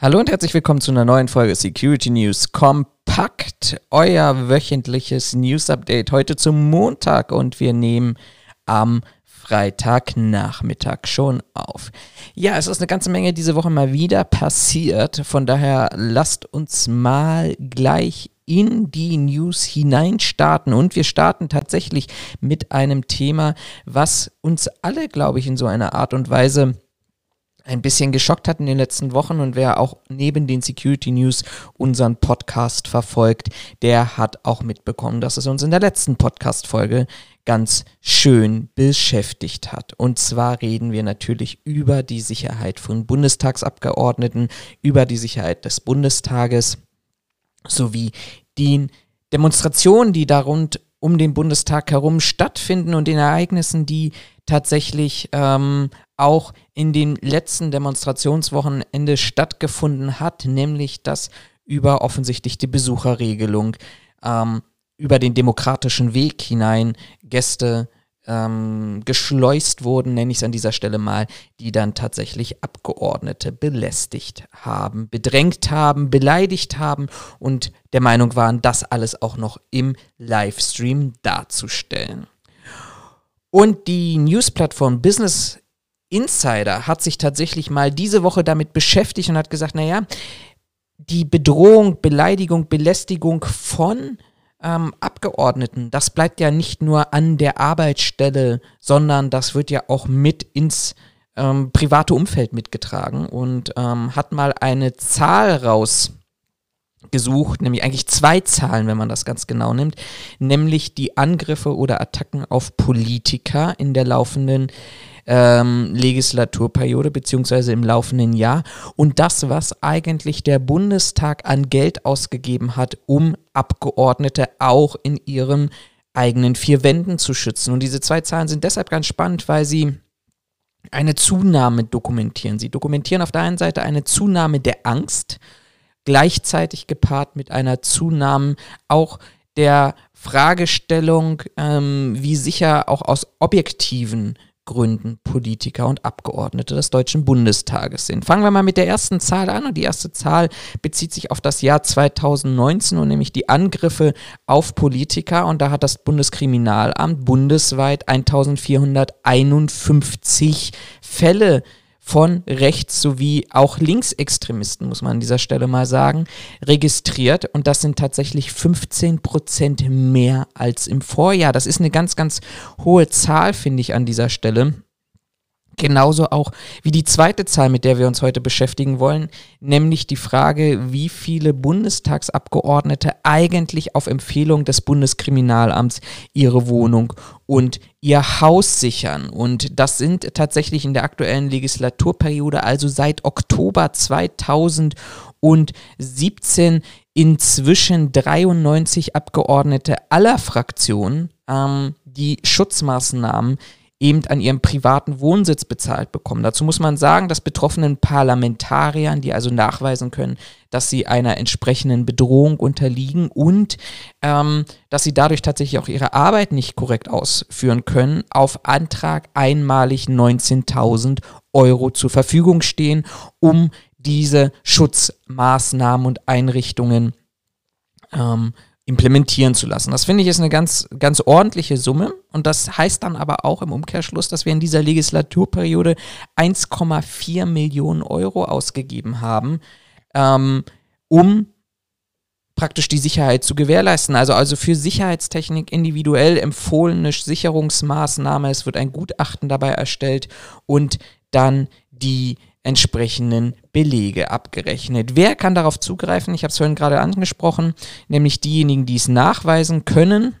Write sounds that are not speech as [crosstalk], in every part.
Hallo und herzlich willkommen zu einer neuen Folge Security News Kompakt, euer wöchentliches News Update heute zum Montag und wir nehmen am Freitagnachmittag schon auf. Ja, es ist eine ganze Menge diese Woche mal wieder passiert, von daher lasst uns mal gleich in die News hineinstarten. Und wir starten tatsächlich mit einem Thema, was uns alle, glaube ich, in so einer Art und Weise ein bisschen geschockt hat in den letzten Wochen und wer auch neben den Security News unseren Podcast verfolgt, der hat auch mitbekommen, dass es uns in der letzten Podcast-Folge ganz schön beschäftigt hat. Und zwar reden wir natürlich über die Sicherheit von Bundestagsabgeordneten, über die Sicherheit des Bundestages sowie den Demonstrationen, die da rund um den Bundestag herum stattfinden und den Ereignissen, die tatsächlich ähm, auch in den letzten Demonstrationswochenende stattgefunden hat, nämlich dass über offensichtlich die Besucherregelung ähm, über den demokratischen Weg hinein Gäste ähm, geschleust wurden, nenne ich es an dieser Stelle mal, die dann tatsächlich Abgeordnete belästigt haben, bedrängt haben, beleidigt haben und der Meinung waren, das alles auch noch im Livestream darzustellen. Und die Newsplattform Business Insider hat sich tatsächlich mal diese Woche damit beschäftigt und hat gesagt, naja, die Bedrohung, Beleidigung, Belästigung von ähm, Abgeordneten, das bleibt ja nicht nur an der Arbeitsstelle, sondern das wird ja auch mit ins ähm, private Umfeld mitgetragen und ähm, hat mal eine Zahl rausgesucht, nämlich eigentlich zwei Zahlen, wenn man das ganz genau nimmt, nämlich die Angriffe oder Attacken auf Politiker in der laufenden ähm, Legislaturperiode beziehungsweise im laufenden Jahr und das, was eigentlich der Bundestag an Geld ausgegeben hat, um Abgeordnete auch in ihren eigenen vier Wänden zu schützen. Und diese zwei Zahlen sind deshalb ganz spannend, weil sie eine Zunahme dokumentieren. Sie dokumentieren auf der einen Seite eine Zunahme der Angst, gleichzeitig gepaart mit einer Zunahme auch der Fragestellung, ähm, wie sicher auch aus objektiven Gründen Politiker und Abgeordnete des Deutschen Bundestages sind. Fangen wir mal mit der ersten Zahl an und die erste Zahl bezieht sich auf das Jahr 2019 und nämlich die Angriffe auf Politiker und da hat das Bundeskriminalamt bundesweit 1451 Fälle von Rechts- sowie auch Linksextremisten, muss man an dieser Stelle mal sagen, registriert. Und das sind tatsächlich 15 Prozent mehr als im Vorjahr. Das ist eine ganz, ganz hohe Zahl, finde ich, an dieser Stelle. Genauso auch wie die zweite Zahl, mit der wir uns heute beschäftigen wollen, nämlich die Frage, wie viele Bundestagsabgeordnete eigentlich auf Empfehlung des Bundeskriminalamts ihre Wohnung und ihr Haus sichern. Und das sind tatsächlich in der aktuellen Legislaturperiode, also seit Oktober 2017, inzwischen 93 Abgeordnete aller Fraktionen, ähm, die Schutzmaßnahmen eben an ihrem privaten Wohnsitz bezahlt bekommen. Dazu muss man sagen, dass betroffenen Parlamentariern, die also nachweisen können, dass sie einer entsprechenden Bedrohung unterliegen und ähm, dass sie dadurch tatsächlich auch ihre Arbeit nicht korrekt ausführen können, auf Antrag einmalig 19.000 Euro zur Verfügung stehen, um diese Schutzmaßnahmen und Einrichtungen ähm, implementieren zu lassen. Das finde ich ist eine ganz, ganz ordentliche Summe und das heißt dann aber auch im Umkehrschluss, dass wir in dieser Legislaturperiode 1,4 Millionen Euro ausgegeben haben, ähm, um praktisch die Sicherheit zu gewährleisten. Also, also für Sicherheitstechnik individuell empfohlene Sicherungsmaßnahme. Es wird ein Gutachten dabei erstellt und dann die entsprechenden Belege abgerechnet. Wer kann darauf zugreifen? Ich habe es vorhin gerade angesprochen, nämlich diejenigen, die es nachweisen können.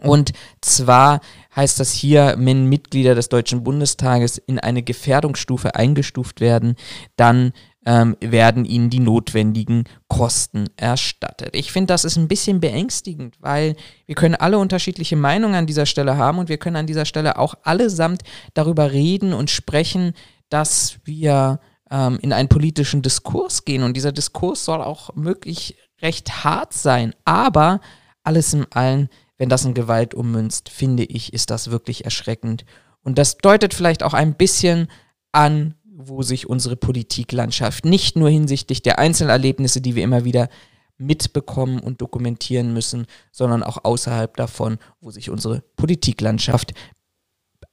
Und zwar heißt das hier, wenn Mitglieder des Deutschen Bundestages in eine Gefährdungsstufe eingestuft werden, dann ähm, werden ihnen die notwendigen Kosten erstattet. Ich finde, das ist ein bisschen beängstigend, weil wir können alle unterschiedliche Meinungen an dieser Stelle haben und wir können an dieser Stelle auch allesamt darüber reden und sprechen, dass wir ähm, in einen politischen Diskurs gehen. Und dieser Diskurs soll auch möglich recht hart sein. Aber alles in allem, wenn das in Gewalt ummünzt, finde ich, ist das wirklich erschreckend. Und das deutet vielleicht auch ein bisschen an, wo sich unsere Politiklandschaft nicht nur hinsichtlich der Einzelerlebnisse, die wir immer wieder mitbekommen und dokumentieren müssen, sondern auch außerhalb davon, wo sich unsere Politiklandschaft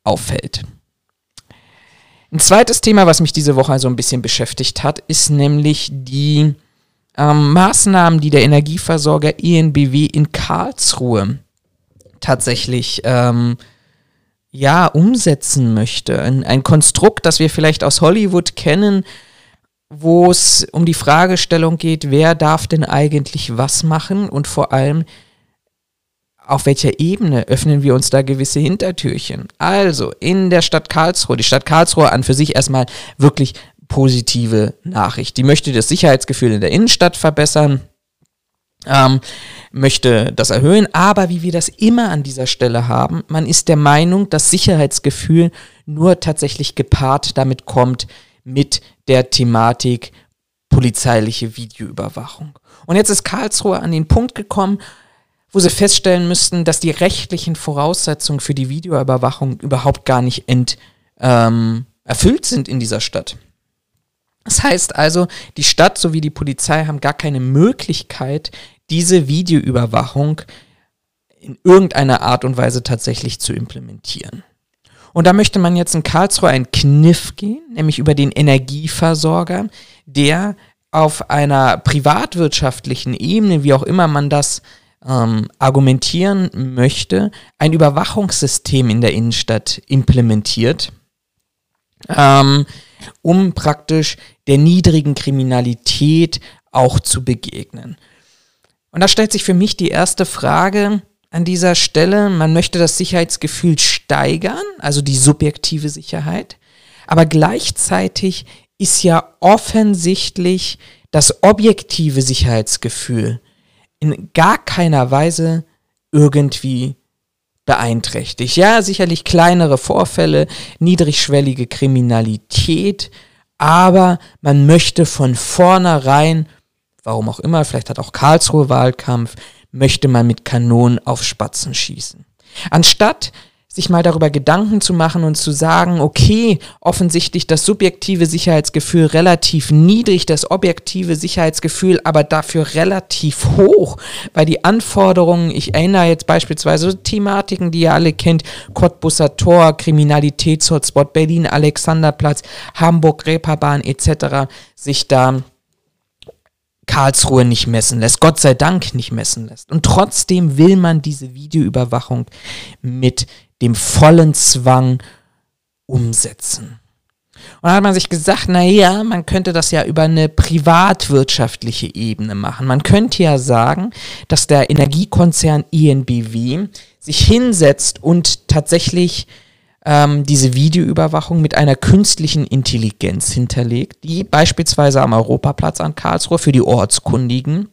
auffällt. Ein zweites Thema, was mich diese Woche so ein bisschen beschäftigt hat, ist nämlich die ähm, Maßnahmen, die der Energieversorger ENBW in Karlsruhe tatsächlich ähm, ja, umsetzen möchte. Ein, ein Konstrukt, das wir vielleicht aus Hollywood kennen, wo es um die Fragestellung geht, wer darf denn eigentlich was machen und vor allem, auf welcher Ebene öffnen wir uns da gewisse Hintertürchen? Also in der Stadt Karlsruhe, die Stadt Karlsruhe an für sich erstmal wirklich positive Nachricht. Die möchte das Sicherheitsgefühl in der Innenstadt verbessern, ähm, möchte das erhöhen, aber wie wir das immer an dieser Stelle haben, man ist der Meinung, dass Sicherheitsgefühl nur tatsächlich gepaart damit kommt mit der Thematik polizeiliche Videoüberwachung. Und jetzt ist Karlsruhe an den Punkt gekommen, wo sie feststellen müssten, dass die rechtlichen Voraussetzungen für die Videoüberwachung überhaupt gar nicht ent, ähm, erfüllt sind in dieser Stadt. Das heißt also, die Stadt sowie die Polizei haben gar keine Möglichkeit, diese Videoüberwachung in irgendeiner Art und Weise tatsächlich zu implementieren. Und da möchte man jetzt in Karlsruhe einen Kniff gehen, nämlich über den Energieversorger, der auf einer privatwirtschaftlichen Ebene, wie auch immer man das ähm, argumentieren möchte, ein Überwachungssystem in der Innenstadt implementiert, ähm, um praktisch der niedrigen Kriminalität auch zu begegnen. Und da stellt sich für mich die erste Frage an dieser Stelle. Man möchte das Sicherheitsgefühl steigern, also die subjektive Sicherheit. Aber gleichzeitig ist ja offensichtlich das objektive Sicherheitsgefühl in gar keiner Weise irgendwie beeinträchtigt. Ja, sicherlich kleinere Vorfälle, niedrigschwellige Kriminalität, aber man möchte von vornherein warum auch immer, vielleicht hat auch Karlsruhe Wahlkampf, möchte man mit Kanonen auf Spatzen schießen. Anstatt sich mal darüber Gedanken zu machen und zu sagen, okay, offensichtlich das subjektive Sicherheitsgefühl relativ niedrig, das objektive Sicherheitsgefühl aber dafür relativ hoch, weil die Anforderungen, ich erinnere jetzt beispielsweise Thematiken, die ihr alle kennt, Cottbusser Tor, Kriminalitätshotspot, Berlin, Alexanderplatz, Hamburg, Reeperbahn etc., sich da Karlsruhe nicht messen lässt, Gott sei Dank nicht messen lässt. Und trotzdem will man diese Videoüberwachung mit dem vollen Zwang umsetzen. Und dann hat man sich gesagt, na ja, man könnte das ja über eine privatwirtschaftliche Ebene machen. Man könnte ja sagen, dass der Energiekonzern INBW sich hinsetzt und tatsächlich ähm, diese Videoüberwachung mit einer künstlichen Intelligenz hinterlegt, die beispielsweise am Europaplatz an Karlsruhe für die Ortskundigen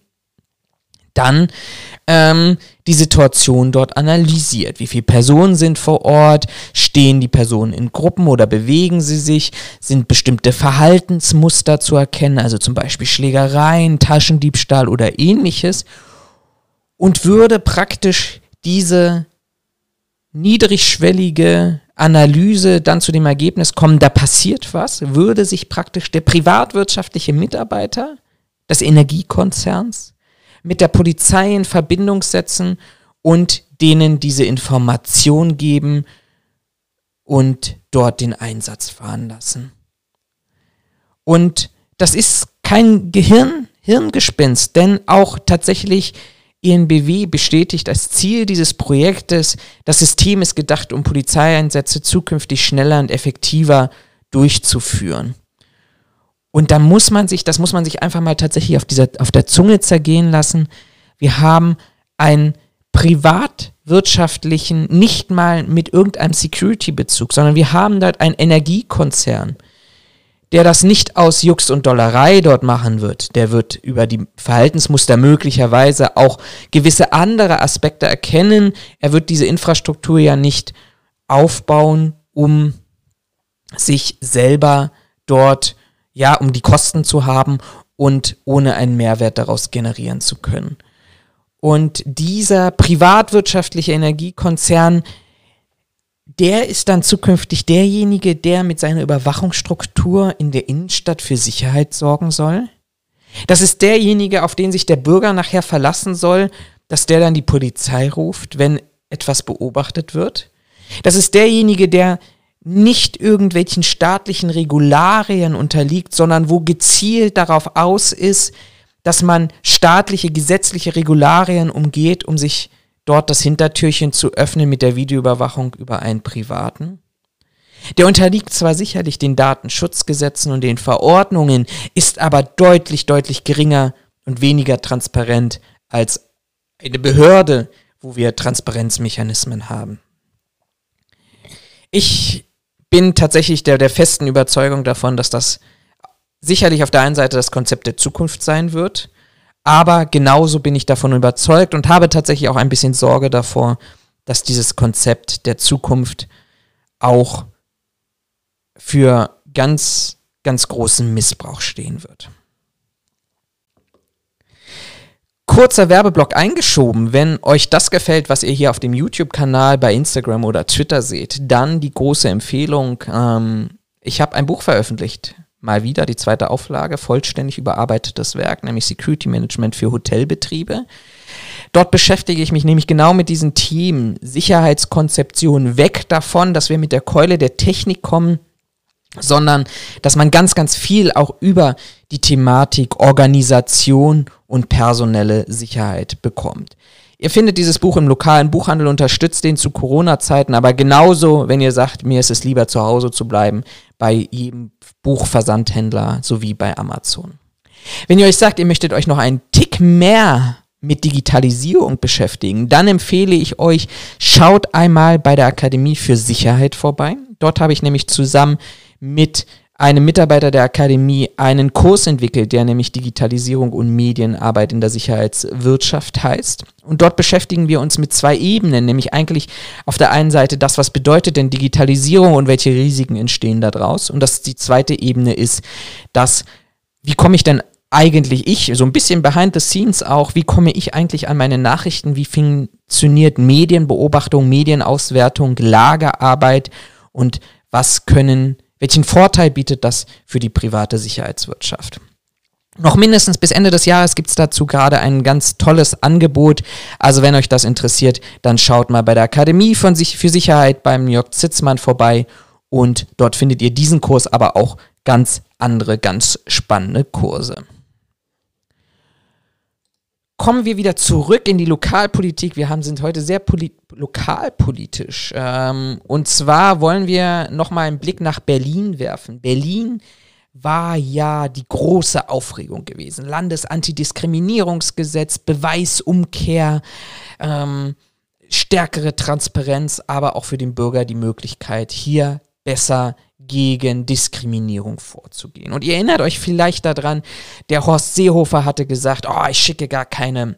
dann ähm, die Situation dort analysiert. Wie viele Personen sind vor Ort? Stehen die Personen in Gruppen oder bewegen sie sich? Sind bestimmte Verhaltensmuster zu erkennen, also zum Beispiel Schlägereien, Taschendiebstahl oder ähnliches? Und würde praktisch diese niedrigschwellige Analyse dann zu dem Ergebnis kommen, da passiert was, würde sich praktisch der privatwirtschaftliche Mitarbeiter des Energiekonzerns mit der Polizei in Verbindung setzen und denen diese Information geben und dort den Einsatz fahren lassen. Und das ist kein Gehirn, Hirngespinst, denn auch tatsächlich ENBW bestätigt als Ziel dieses Projektes, das System ist gedacht, um Polizeieinsätze zukünftig schneller und effektiver durchzuführen. Und da muss man sich, das muss man sich einfach mal tatsächlich auf, dieser, auf der Zunge zergehen lassen. Wir haben einen privatwirtschaftlichen, nicht mal mit irgendeinem Security-Bezug, sondern wir haben dort einen Energiekonzern, der das nicht aus Jux und Dollerei dort machen wird. Der wird über die Verhaltensmuster möglicherweise auch gewisse andere Aspekte erkennen. Er wird diese Infrastruktur ja nicht aufbauen, um sich selber dort, ja, um die Kosten zu haben und ohne einen Mehrwert daraus generieren zu können. Und dieser privatwirtschaftliche Energiekonzern der ist dann zukünftig derjenige, der mit seiner Überwachungsstruktur in der Innenstadt für Sicherheit sorgen soll. Das ist derjenige, auf den sich der Bürger nachher verlassen soll, dass der dann die Polizei ruft, wenn etwas beobachtet wird. Das ist derjenige, der nicht irgendwelchen staatlichen Regularien unterliegt, sondern wo gezielt darauf aus ist, dass man staatliche, gesetzliche Regularien umgeht, um sich dort das Hintertürchen zu öffnen mit der Videoüberwachung über einen Privaten. Der unterliegt zwar sicherlich den Datenschutzgesetzen und den Verordnungen, ist aber deutlich, deutlich geringer und weniger transparent als eine Behörde, wo wir Transparenzmechanismen haben. Ich bin tatsächlich der, der festen Überzeugung davon, dass das sicherlich auf der einen Seite das Konzept der Zukunft sein wird, aber genauso bin ich davon überzeugt und habe tatsächlich auch ein bisschen Sorge davor, dass dieses Konzept der Zukunft auch für ganz, ganz großen Missbrauch stehen wird. Kurzer Werbeblock eingeschoben. Wenn euch das gefällt, was ihr hier auf dem YouTube-Kanal, bei Instagram oder Twitter seht, dann die große Empfehlung. Ähm, ich habe ein Buch veröffentlicht mal wieder die zweite Auflage, vollständig überarbeitetes Werk, nämlich Security Management für Hotelbetriebe. Dort beschäftige ich mich nämlich genau mit diesen Themen Sicherheitskonzeption weg davon, dass wir mit der Keule der Technik kommen, sondern dass man ganz, ganz viel auch über die Thematik Organisation und personelle Sicherheit bekommt. Ihr findet dieses Buch im lokalen Buchhandel, unterstützt den zu Corona-Zeiten, aber genauso, wenn ihr sagt, mir ist es lieber zu Hause zu bleiben, bei jedem Buchversandhändler sowie bei Amazon. Wenn ihr euch sagt, ihr möchtet euch noch einen Tick mehr mit Digitalisierung beschäftigen, dann empfehle ich euch, schaut einmal bei der Akademie für Sicherheit vorbei. Dort habe ich nämlich zusammen mit einem Mitarbeiter der Akademie einen Kurs entwickelt, der nämlich Digitalisierung und Medienarbeit in der Sicherheitswirtschaft heißt. Und dort beschäftigen wir uns mit zwei Ebenen, nämlich eigentlich auf der einen Seite das, was bedeutet denn Digitalisierung und welche Risiken entstehen daraus. Und das die zweite Ebene ist, dass, wie komme ich denn eigentlich ich, so ein bisschen behind the scenes auch, wie komme ich eigentlich an meine Nachrichten, wie funktioniert Medienbeobachtung, Medienauswertung, Lagerarbeit und was können welchen Vorteil bietet das für die private Sicherheitswirtschaft? Noch mindestens bis Ende des Jahres gibt es dazu gerade ein ganz tolles Angebot. Also wenn euch das interessiert, dann schaut mal bei der Akademie von sich für Sicherheit beim Jörg Zitzmann vorbei und dort findet ihr diesen Kurs, aber auch ganz andere, ganz spannende Kurse kommen wir wieder zurück in die Lokalpolitik. Wir haben, sind heute sehr lokalpolitisch. Ähm, und zwar wollen wir nochmal einen Blick nach Berlin werfen. Berlin war ja die große Aufregung gewesen. Landesantidiskriminierungsgesetz, Beweisumkehr, ähm, stärkere Transparenz, aber auch für den Bürger die Möglichkeit, hier besser gegen Diskriminierung vorzugehen. Und ihr erinnert euch vielleicht daran, der Horst Seehofer hatte gesagt, oh, ich schicke gar keine,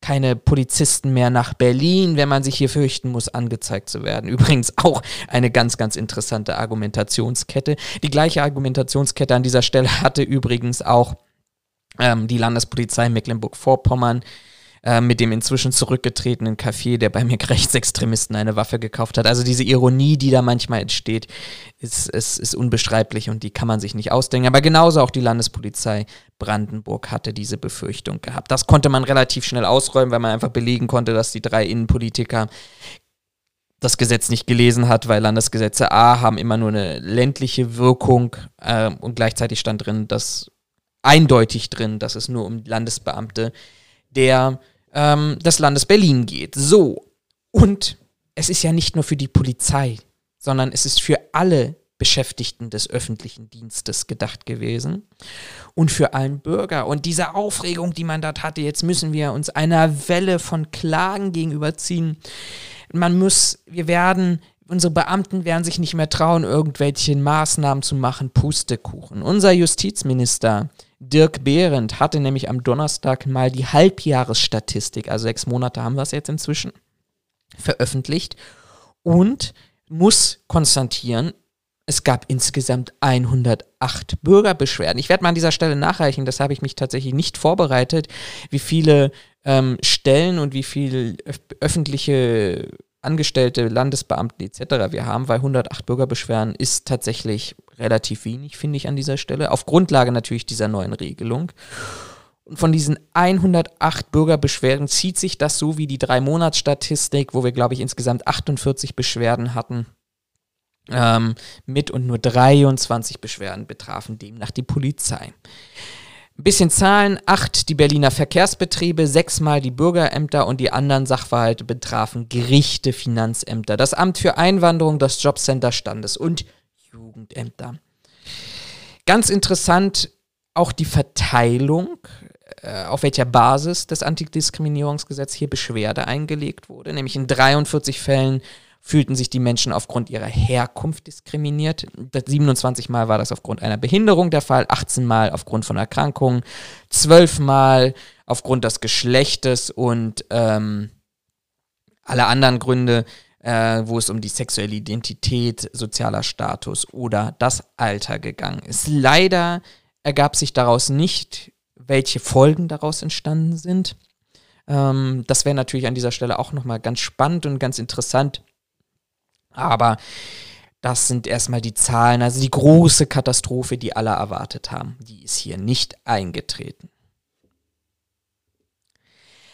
keine Polizisten mehr nach Berlin, wenn man sich hier fürchten muss, angezeigt zu werden. [laughs] Übrigens auch eine ganz, ganz interessante Argumentationskette. Die gleiche Argumentationskette an dieser Stelle hatte übrigens auch ähm, die Landespolizei Mecklenburg-Vorpommern äh, mit dem inzwischen zurückgetretenen Café, der bei mir [laughs] Rechtsextremisten eine Waffe gekauft hat. Also diese Ironie, die da manchmal entsteht, ist, ist, ist unbeschreiblich und die kann man sich nicht ausdenken. Aber genauso auch die Landespolizei Brandenburg hatte diese Befürchtung gehabt. Das konnte man relativ schnell ausräumen, weil man einfach belegen konnte, dass die drei Innenpolitiker das Gesetz nicht gelesen hat, weil Landesgesetze A haben immer nur eine ländliche Wirkung äh, und gleichzeitig stand drin, dass eindeutig drin, dass es nur um Landesbeamte der ähm, des Landes Berlin geht. So. Und es ist ja nicht nur für die Polizei, sondern es ist für alle Beschäftigten des öffentlichen Dienstes gedacht gewesen und für allen Bürger. Und diese Aufregung, die man dort hatte, jetzt müssen wir uns einer Welle von Klagen gegenüberziehen. Man muss, wir werden, unsere Beamten werden sich nicht mehr trauen, irgendwelche Maßnahmen zu machen, Pustekuchen. Unser Justizminister Dirk Behrendt hatte nämlich am Donnerstag mal die Halbjahresstatistik, also sechs Monate haben wir es jetzt inzwischen, veröffentlicht und muss konstatieren, es gab insgesamt 108 Bürgerbeschwerden. Ich werde mal an dieser Stelle nachreichen, das habe ich mich tatsächlich nicht vorbereitet, wie viele ähm, Stellen und wie viele öffentliche Angestellte, Landesbeamten etc. wir haben, weil 108 Bürgerbeschwerden ist tatsächlich relativ wenig, finde ich an dieser Stelle, auf Grundlage natürlich dieser neuen Regelung. Und von diesen 108 Bürgerbeschwerden zieht sich das so wie die Drei-Monats-Statistik, wo wir, glaube ich, insgesamt 48 Beschwerden hatten, ähm, mit und nur 23 Beschwerden betrafen demnach die Polizei. Ein bisschen Zahlen, acht die Berliner Verkehrsbetriebe, sechsmal die Bürgerämter und die anderen Sachverhalte betrafen Gerichte, Finanzämter, das Amt für Einwanderung, das Jobcenter Standes und Jugendämter. Ganz interessant auch die Verteilung, äh, auf welcher Basis das Antidiskriminierungsgesetz hier Beschwerde eingelegt wurde, nämlich in 43 Fällen fühlten sich die Menschen aufgrund ihrer Herkunft diskriminiert. 27 Mal war das aufgrund einer Behinderung der Fall, 18 Mal aufgrund von Erkrankungen, 12 Mal aufgrund des Geschlechtes und ähm, alle anderen Gründe, äh, wo es um die sexuelle Identität, sozialer Status oder das Alter gegangen ist. Leider ergab sich daraus nicht, welche Folgen daraus entstanden sind. Ähm, das wäre natürlich an dieser Stelle auch nochmal ganz spannend und ganz interessant aber das sind erstmal die Zahlen, also die große Katastrophe, die alle erwartet haben. Die ist hier nicht eingetreten.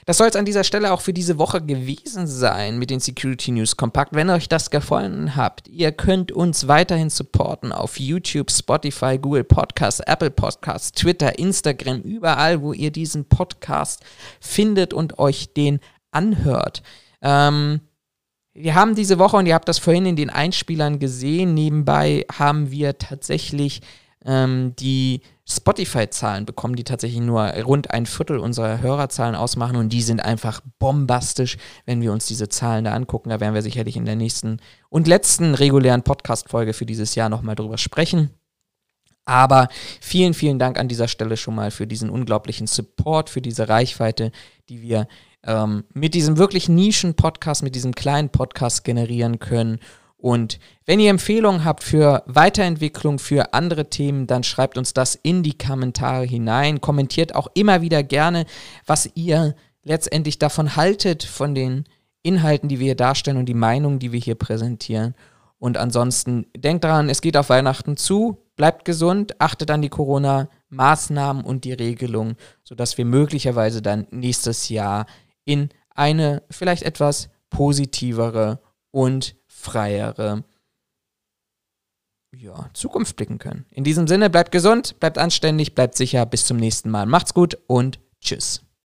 Das soll es an dieser Stelle auch für diese Woche gewesen sein mit den Security News Kompakt. Wenn euch das gefallen habt, ihr könnt uns weiterhin supporten auf YouTube, Spotify, Google Podcasts, Apple Podcasts, Twitter, Instagram, überall, wo ihr diesen Podcast findet und euch den anhört. Ähm, wir haben diese Woche, und ihr habt das vorhin in den Einspielern gesehen, nebenbei haben wir tatsächlich ähm, die Spotify-Zahlen bekommen, die tatsächlich nur rund ein Viertel unserer Hörerzahlen ausmachen und die sind einfach bombastisch, wenn wir uns diese Zahlen da angucken. Da werden wir sicherlich in der nächsten und letzten regulären Podcast-Folge für dieses Jahr nochmal drüber sprechen. Aber vielen, vielen Dank an dieser Stelle schon mal für diesen unglaublichen Support, für diese Reichweite, die wir ähm, mit diesem wirklich Nischen-Podcast, mit diesem kleinen Podcast generieren können. Und wenn ihr Empfehlungen habt für Weiterentwicklung, für andere Themen, dann schreibt uns das in die Kommentare hinein. Kommentiert auch immer wieder gerne, was ihr letztendlich davon haltet, von den Inhalten, die wir hier darstellen und die Meinungen, die wir hier präsentieren. Und ansonsten denkt daran, es geht auf Weihnachten zu, bleibt gesund, achtet an die Corona-Maßnahmen und die Regelungen, sodass wir möglicherweise dann nächstes Jahr in eine vielleicht etwas positivere und freiere ja, Zukunft blicken können. In diesem Sinne, bleibt gesund, bleibt anständig, bleibt sicher. Bis zum nächsten Mal. Macht's gut und tschüss.